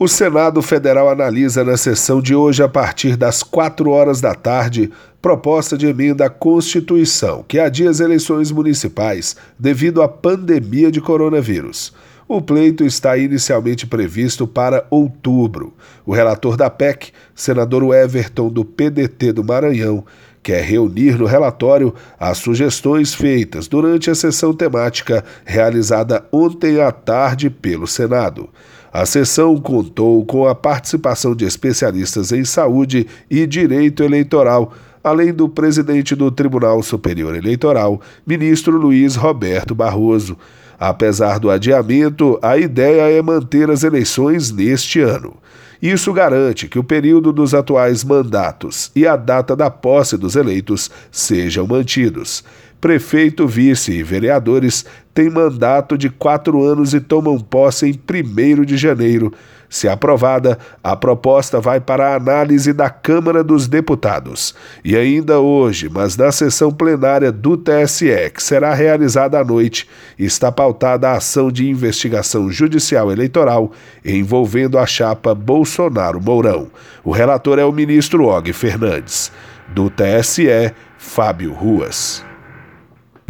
O Senado Federal analisa na sessão de hoje, a partir das 4 horas da tarde, proposta de emenda à Constituição que adia as eleições municipais devido à pandemia de coronavírus. O pleito está inicialmente previsto para outubro. O relator da PEC, senador Everton do PDT do Maranhão, quer reunir no relatório as sugestões feitas durante a sessão temática realizada ontem à tarde pelo Senado. A sessão contou com a participação de especialistas em saúde e direito eleitoral, além do presidente do Tribunal Superior Eleitoral, ministro Luiz Roberto Barroso. Apesar do adiamento, a ideia é manter as eleições neste ano. Isso garante que o período dos atuais mandatos e a data da posse dos eleitos sejam mantidos. Prefeito, vice e vereadores têm mandato de quatro anos e tomam posse em 1 de janeiro. Se aprovada, a proposta vai para a análise da Câmara dos Deputados. E ainda hoje, mas na sessão plenária do TSE, que será realizada à noite, está pautada a ação de investigação judicial eleitoral envolvendo a chapa Bolsonaro-Mourão. O relator é o ministro Og Fernandes. Do TSE, Fábio Ruas.